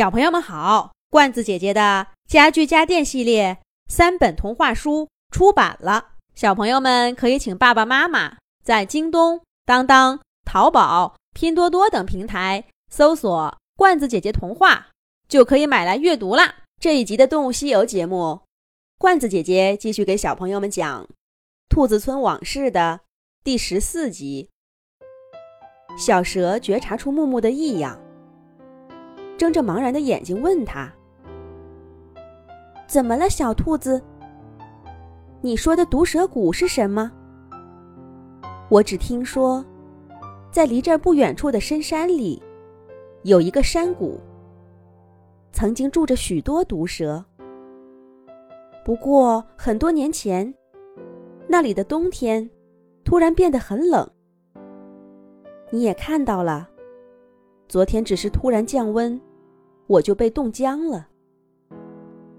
小朋友们好，罐子姐姐的家具家电系列三本童话书出版了，小朋友们可以请爸爸妈妈在京东、当当、淘宝、拼多多等平台搜索“罐子姐姐童话”，就可以买来阅读啦。这一集的《动物西游》节目，罐子姐姐继续给小朋友们讲《兔子村往事》的第十四集。小蛇觉察出木木的异样。睁着茫然的眼睛问他：“怎么了，小兔子？你说的毒蛇谷是什么？我只听说，在离这儿不远处的深山里，有一个山谷，曾经住着许多毒蛇。不过很多年前，那里的冬天突然变得很冷。你也看到了，昨天只是突然降温。”我就被冻僵了。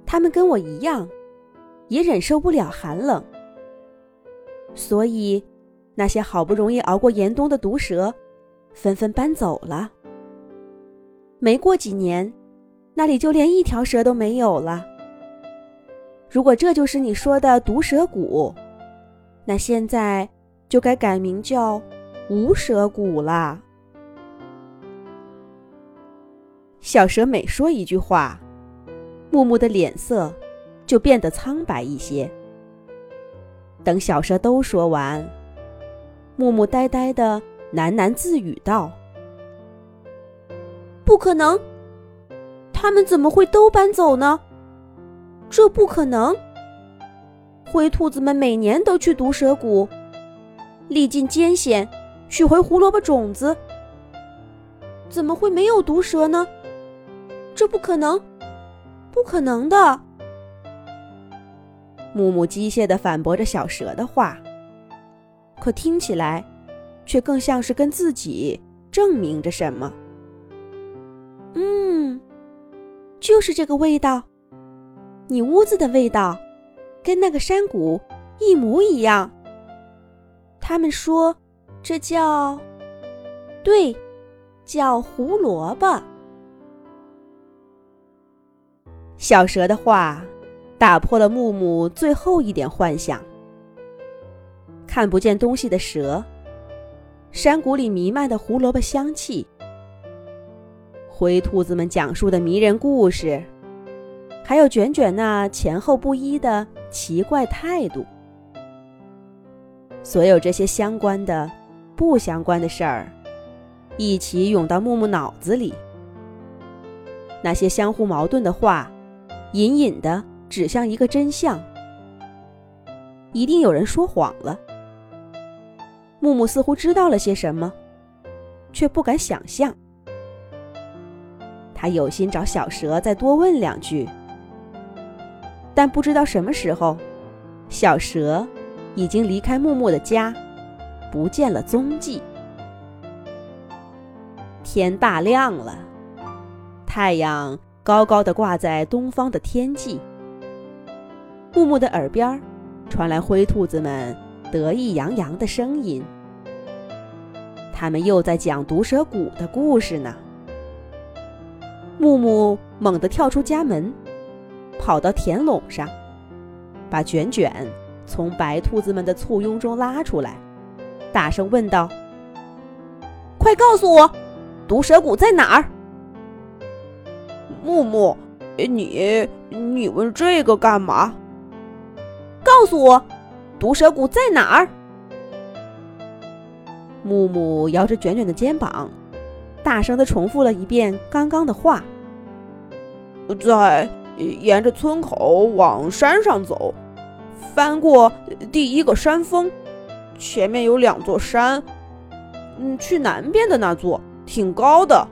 他们跟我一样，也忍受不了寒冷，所以那些好不容易熬过严冬的毒蛇，纷纷搬走了。没过几年，那里就连一条蛇都没有了。如果这就是你说的毒蛇谷，那现在就该改名叫无蛇谷了。小蛇每说一句话，木木的脸色就变得苍白一些。等小蛇都说完，木木呆呆的喃喃自语道：“不可能，他们怎么会都搬走呢？这不可能。灰兔子们每年都去毒蛇谷，历尽艰险取回胡萝卜种子，怎么会没有毒蛇呢？”这不可能，不可能的！木木机械的反驳着小蛇的话，可听起来却更像是跟自己证明着什么。嗯，就是这个味道，你屋子的味道，跟那个山谷一模一样。他们说，这叫……对，叫胡萝卜。小蛇的话打破了木木最后一点幻想。看不见东西的蛇，山谷里弥漫的胡萝卜香气，灰兔子们讲述的迷人故事，还有卷卷那前后不一的奇怪态度，所有这些相关的、不相关的事儿，一起涌到木木脑子里。那些相互矛盾的话。隐隐的指向一个真相，一定有人说谎了。木木似乎知道了些什么，却不敢想象。他有心找小蛇再多问两句，但不知道什么时候，小蛇已经离开木木的家，不见了踪迹。天大亮了，太阳。高高的挂在东方的天际，木木的耳边传来灰兔子们得意洋洋的声音。他们又在讲毒蛇谷的故事呢。木木猛地跳出家门，跑到田垄上，把卷卷从白兔子们的簇拥中拉出来，大声问道：“快告诉我，毒蛇谷在哪儿？”木木，你你问这个干嘛？告诉我，毒蛇谷在哪儿？木木摇着卷卷的肩膀，大声的重复了一遍刚刚的话。在沿着村口往山上走，翻过第一个山峰，前面有两座山。嗯，去南边的那座挺高的，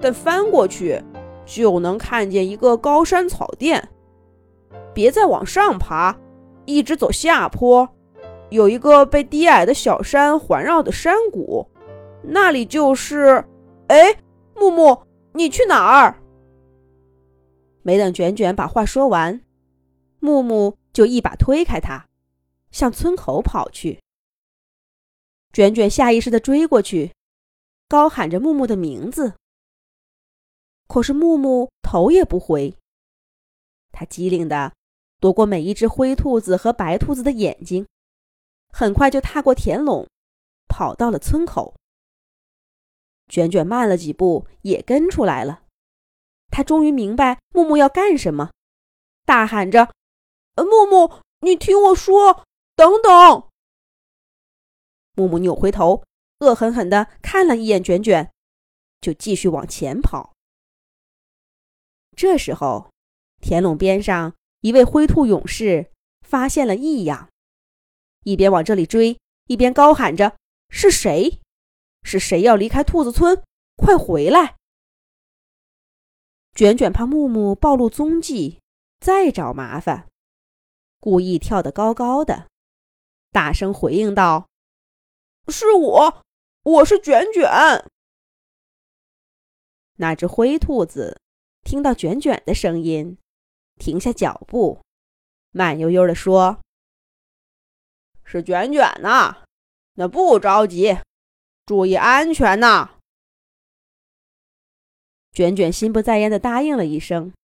但翻过去。就能看见一个高山草甸，别再往上爬，一直走下坡，有一个被低矮的小山环绕的山谷，那里就是。哎，木木，你去哪儿？没等卷卷把话说完，木木就一把推开他，向村口跑去。卷卷下意识地追过去，高喊着木木的名字。可是木木头也不回。他机灵的躲过每一只灰兔子和白兔子的眼睛，很快就踏过田垄，跑到了村口。卷卷慢了几步，也跟出来了。他终于明白木木要干什么，大喊着：“木木，你听我说，等等！”木木扭回头，恶狠狠地看了一眼卷卷，就继续往前跑。这时候，田垄边上一位灰兔勇士发现了异样，一边往这里追，一边高喊着：“是谁？是谁要离开兔子村？快回来！”卷卷怕木木暴露踪迹，再找麻烦，故意跳得高高的，大声回应道：“是我，我是卷卷。”那只灰兔子听到卷卷的声音，停下脚步，慢悠悠地说：“是卷卷呐，那不着急，注意安全呐。”卷卷心不在焉的答应了一声，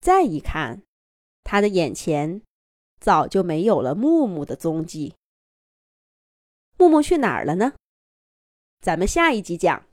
再一看，他的眼前早就没有了木木的踪迹。木木去哪儿了呢？咱们下一集讲。